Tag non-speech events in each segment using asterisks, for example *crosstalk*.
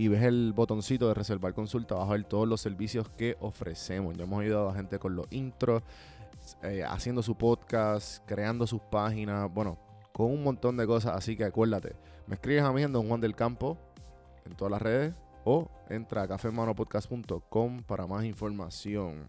y ves el botoncito de reservar consulta, vas a ver todos los servicios que ofrecemos. Ya hemos ayudado a gente con los intros, eh, haciendo su podcast, creando sus páginas, bueno, con un montón de cosas. Así que acuérdate, me escribes a mí en Don Juan del Campo en todas las redes o entra a cafemanopodcast.com para más información.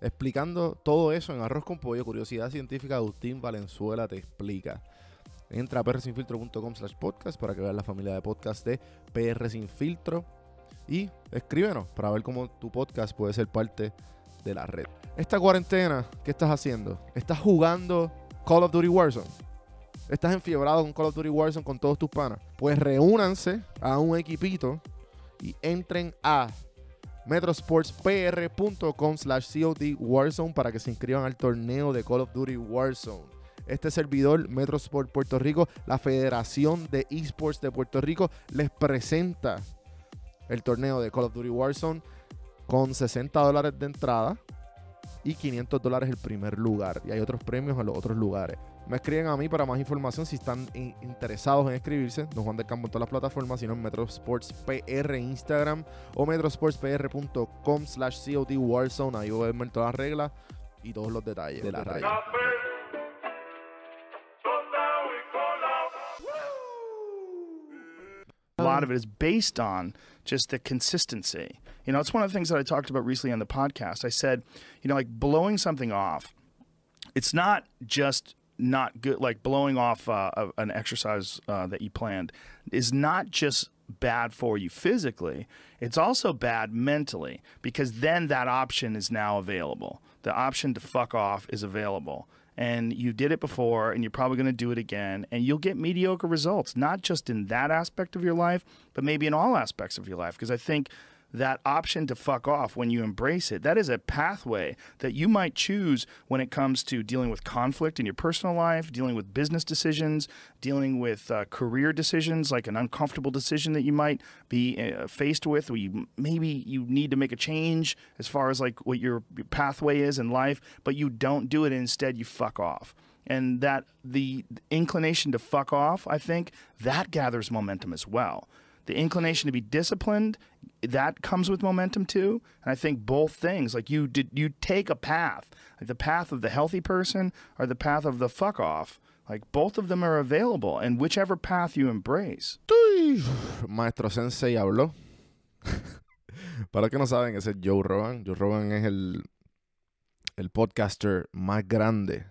Explicando todo eso en Arroz con Pollo, Curiosidad Científica, Agustín Valenzuela te explica. Entra a prsinfiltro.com slash podcast para que veas la familia de podcast de PR. Y escríbenos para ver cómo tu podcast puede ser parte de la red. Esta cuarentena, ¿qué estás haciendo? ¿Estás jugando Call of Duty Warzone? ¿Estás enfiebrado con Call of Duty Warzone con todos tus panas? Pues reúnanse a un equipito y entren a metrosportspr.com slash COD Warzone para que se inscriban al torneo de Call of Duty Warzone. Este servidor, Metrosport Puerto Rico, la Federación de Esports de Puerto Rico, les presenta el torneo de Call of Duty Warzone con 60 dólares de entrada y 500 dólares el primer lugar. Y hay otros premios en los otros lugares. Me escriben a mí para más información si están interesados en escribirse. Don Juan del Campo en todas las plataformas, sino en Metrosports PR Instagram o metrosportspr.com slash COD Warzone. Ahí voy a ver todas las reglas y todos los detalles de la raya. A lot of it is based on just the consistency. You know, it's one of the things that I talked about recently on the podcast. I said, you know, like blowing something off, it's not just not good, like blowing off uh, an exercise uh, that you planned is not just bad for you physically, it's also bad mentally because then that option is now available. The option to fuck off is available. And you did it before, and you're probably going to do it again, and you'll get mediocre results, not just in that aspect of your life, but maybe in all aspects of your life. Because I think that option to fuck off when you embrace it, that is a pathway that you might choose when it comes to dealing with conflict in your personal life, dealing with business decisions, dealing with uh, career decisions, like an uncomfortable decision that you might be uh, faced with, where you maybe you need to make a change as far as like what your, your pathway is in life, but you don't do it. instead, you fuck off and that the inclination to fuck off, I think that gathers momentum as well the inclination to be disciplined that comes with momentum too. And i think both things like you did you take a path. Like the path of the healthy person or the path of the fuck off. Like both of them are available and whichever path you embrace. Maestro sensei habló. *laughs* Para que no saben ese es Joe Rogan. Joe Rogan es el el podcaster más grande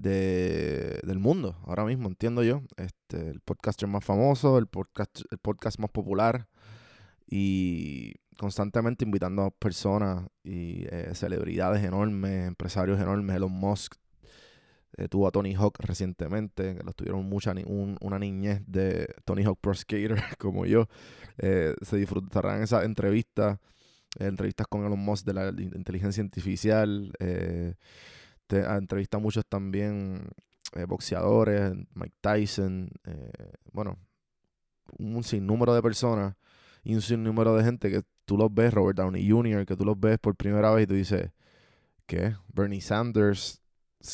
de, del mundo, ahora mismo, entiendo yo. Este, el podcaster más famoso, el podcast, el podcast más popular y constantemente invitando a personas y eh, celebridades enormes, empresarios enormes. Elon Musk eh, tuvo a Tony Hawk recientemente, que los tuvieron mucha una niñez de Tony Hawk Pro Skater *laughs* como yo. Eh, se disfrutarán esa entrevista entrevistas con Elon Musk de la inteligencia artificial. Te entrevista a muchos también eh, boxeadores, Mike Tyson, eh, bueno, un sinnúmero de personas y un sinnúmero de gente que tú los ves, Robert Downey Jr., que tú los ves por primera vez y tú dices, ¿qué? Bernie Sanders,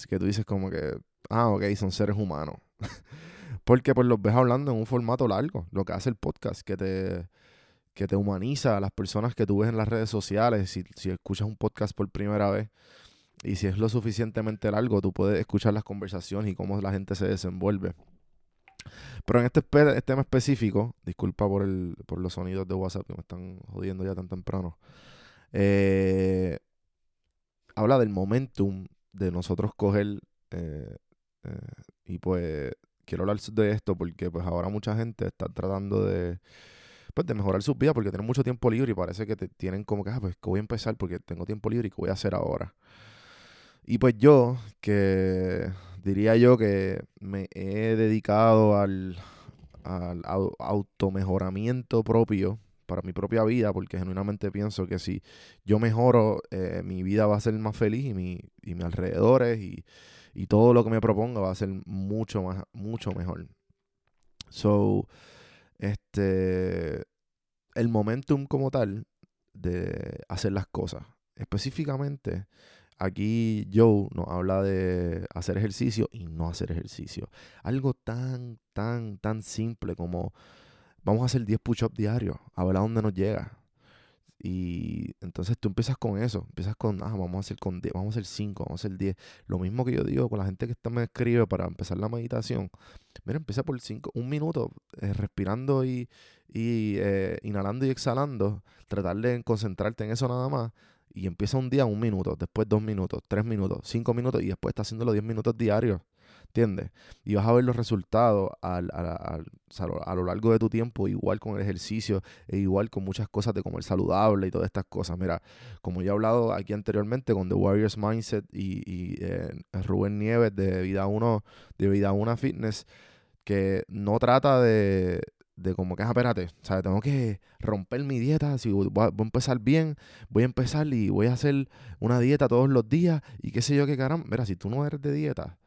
que tú dices como que, ah, ok, son seres humanos. *laughs* Porque pues los ves hablando en un formato largo, lo que hace el podcast, que te, que te humaniza a las personas que tú ves en las redes sociales. Si, si escuchas un podcast por primera vez y si es lo suficientemente largo, tú puedes escuchar las conversaciones y cómo la gente se desenvuelve. Pero en este, este tema específico, disculpa por, el, por los sonidos de WhatsApp que me están jodiendo ya tan temprano, eh, habla del momentum de nosotros coger eh, eh, y pues quiero hablar de esto porque pues ahora mucha gente está tratando de pues de mejorar su vida porque tienen mucho tiempo libre y parece que te tienen como que ah, pues que voy a empezar porque tengo tiempo libre y que voy a hacer ahora. Y pues yo, que diría yo que me he dedicado al, al automejoramiento propio para mi propia vida, porque genuinamente pienso que si yo mejoro, eh, mi vida va a ser más feliz y, mi, y mis alrededores y, y todo lo que me proponga va a ser mucho más, mucho mejor. So, este, el momentum como tal de hacer las cosas. Específicamente, aquí Joe nos habla de hacer ejercicio y no hacer ejercicio. Algo tan, tan, tan simple como vamos a hacer 10 push-ups diarios, a ver a dónde nos llega. Y entonces tú empiezas con eso, empiezas con, ah, vamos a hacer con 10, vamos a hacer 5, vamos a hacer 10. Lo mismo que yo digo con la gente que me escribe para empezar la meditación. Mira, empieza por 5, un minuto, eh, respirando y, y eh, inhalando y exhalando. Tratar de concentrarte en eso nada más. Y empieza un día un minuto, después dos minutos, tres minutos, cinco minutos y después estás haciendo los 10 minutos diarios. ¿Entiendes? Y vas a ver los resultados al, a lo largo de tu tiempo, igual con el ejercicio, e igual con muchas cosas de comer saludable y todas estas cosas. Mira, como ya he hablado aquí anteriormente con The Warriors Mindset y, y eh, Rubén Nieves de Vida 1, de Vida 1 Fitness, que no trata de, de como que, ah, espérate, o tengo que romper mi dieta, si voy a, empezar bien, voy a empezar y voy a hacer una dieta todos los días y qué sé yo qué caramba. Mira, si tú no eres de dieta,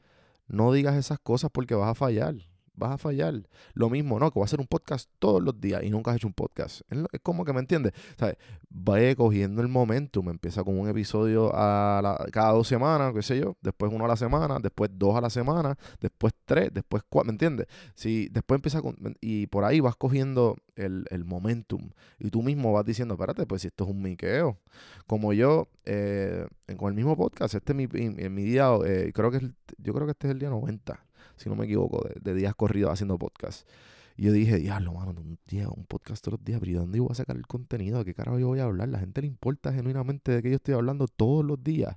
no digas esas cosas porque vas a fallar. Vas a fallar. Lo mismo, ¿no? Que voy a hacer un podcast todos los días y nunca has hecho un podcast. Es como que me entiendes. ¿Sabes? Vaya cogiendo el momento. Me empieza con un episodio a cada dos semanas, qué sé yo. Después uno a la semana. Después dos a la semana. Después tres. Después cuatro. ¿Me entiendes? Si después empieza con. Y por ahí vas cogiendo el, el momentum. Y tú mismo vas diciendo, espérate, pues si esto es un miqueo. Como yo, eh, con el mismo podcast, este es mi, mi, día, eh, creo que yo creo que este es el día 90, si no me equivoco, de, días corridos haciendo podcast. Y yo dije, diablo, mano, un día, un podcast todos los días, pero ¿y dónde voy a sacar el contenido? ¿De qué carajo yo voy a hablar? La gente le importa genuinamente de que yo estoy hablando todos los días.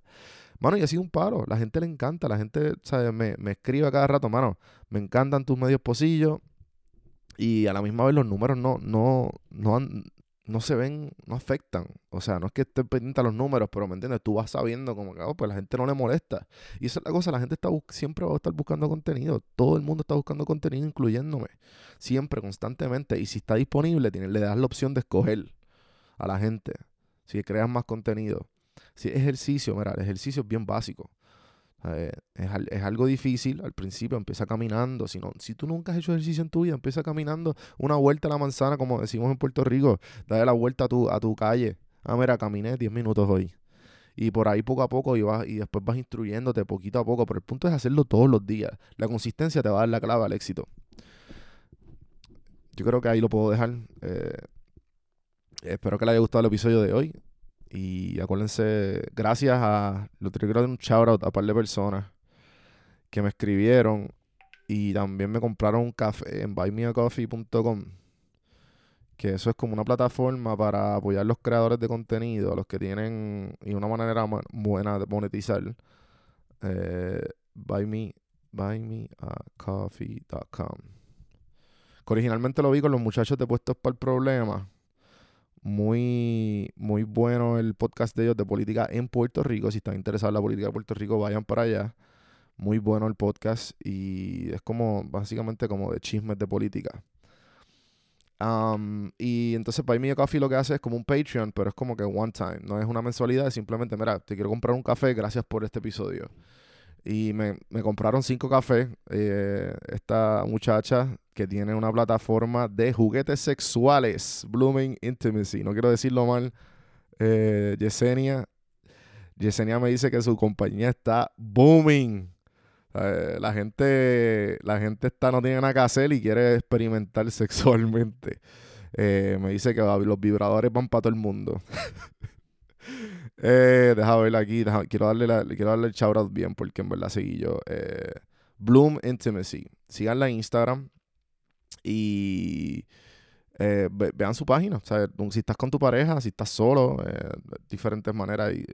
Mano, y ha sido un paro. La gente le encanta. La gente, ¿sabes? Me, me escribe a cada rato, mano, me encantan tus medios posillos. Y a la misma vez los números no, no, no, han, no se ven, no afectan. O sea, no es que esté pendiente a los números, pero ¿me entiendes? Tú vas sabiendo como que, oh, pues la gente no le molesta. Y esa es la cosa, la gente está siempre va a estar buscando contenido. Todo el mundo está buscando contenido, incluyéndome. Siempre, constantemente. Y si está disponible, le das la opción de escoger a la gente. Si creas más contenido. Si ejercicio, mira, el ejercicio es bien básico. Eh, es, algo difícil al principio, empieza caminando. Si, no, si tú nunca has hecho ejercicio en tu vida, empieza caminando una vuelta a la manzana, como decimos en Puerto Rico. Dale la vuelta a tu, a tu calle. Ah, mira, caminé 10 minutos hoy. Y por ahí poco a poco y, vas, y después vas instruyéndote poquito a poco. Pero el punto es hacerlo todos los días. La consistencia te va a dar la clave al éxito. Yo creo que ahí lo puedo dejar. Eh, espero que les haya gustado el episodio de hoy. Y acuérdense, gracias a. Lo quiero dar un shout out a un par de personas que me escribieron y también me compraron un café en buymeacoffee.com. Que eso es como una plataforma para apoyar a los creadores de contenido, a los que tienen. Y una manera buena de monetizar. Eh, buy buymeacoffee.com. Que originalmente lo vi con los muchachos de Puestos para el Problema muy, muy bueno el podcast de ellos de política en Puerto Rico. Si están interesados en la política de Puerto Rico, vayan para allá. Muy bueno el podcast y es como, básicamente como de chismes de política. y entonces Buy Me a Coffee lo que hace es como un Patreon, pero es como que one time, no es una mensualidad, es simplemente, mira, te quiero comprar un café, gracias por este episodio. Y me, me compraron cinco cafés. Eh, esta muchacha que tiene una plataforma de juguetes sexuales, Blooming Intimacy. No quiero decirlo mal. Eh, Yesenia. Yesenia me dice que su compañía está booming. Eh, la gente la gente está no tiene nada que hacer y quiere experimentar *laughs* sexualmente. Eh, me dice que los vibradores van para todo el mundo. *laughs* eh, deja ver aquí. quiero, darle quiero darle el shout out bien porque en verdad seguí yo. Eh, Bloom Intimacy. Síganla en Instagram y eh, vean su página. O sea, si estás con tu pareja, si estás solo, diferentes maneras. Y,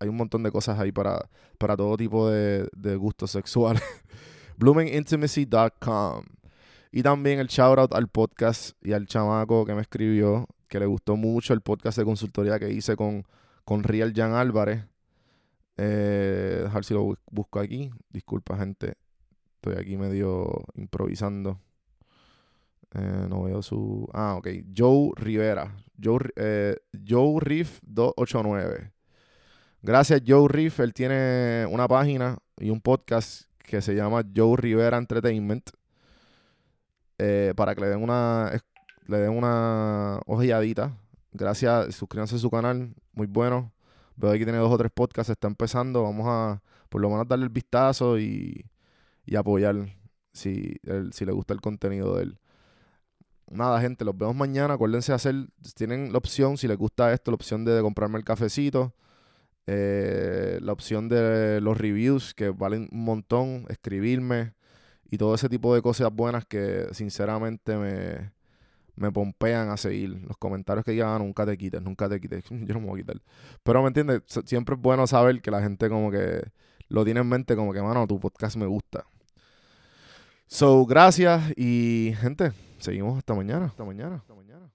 hay un montón de cosas ahí para, para todo tipo de, de gustos sexuales. *laughs* bloomingintimacy.com. Y también el shout out al podcast y al chamaco que me escribió, que le gustó mucho el podcast de consultoría que hice con, con Real Jan Álvarez. Eh, dejar si lo busco aquí. Disculpa, gente. Estoy aquí medio improvisando. Eh, no veo su. Ah, ok. Joe Rivera. Joe, eh, Joe Riff 289. Gracias, Joe Riff. Él tiene una página y un podcast que se llama Joe Rivera Entertainment. Eh, para que le den una le den una ojeadita. Gracias, suscríbanse a su canal, muy bueno. Veo que tiene dos o tres podcasts, está empezando. Vamos a por lo menos darle el vistazo y, y apoyar si, si le gusta el contenido de él. Nada, gente, los vemos mañana. Acuérdense de hacer, tienen la opción, si les gusta esto, la opción de, comprarme el cafecito. Eh, la opción de los reviews, que valen un montón, escribirme y todo ese tipo de cosas buenas que sinceramente me, me pompean a seguir. Los comentarios que digan, ah, nunca te quites, nunca te quites. *laughs* Yo no me voy a quitar. Pero me entiendes, siempre es bueno saber que la gente como que lo tiene en mente como que, mano, tu podcast me gusta. So, gracias y gente, seguimos hasta mañana. Hasta mañana. Hasta mañana.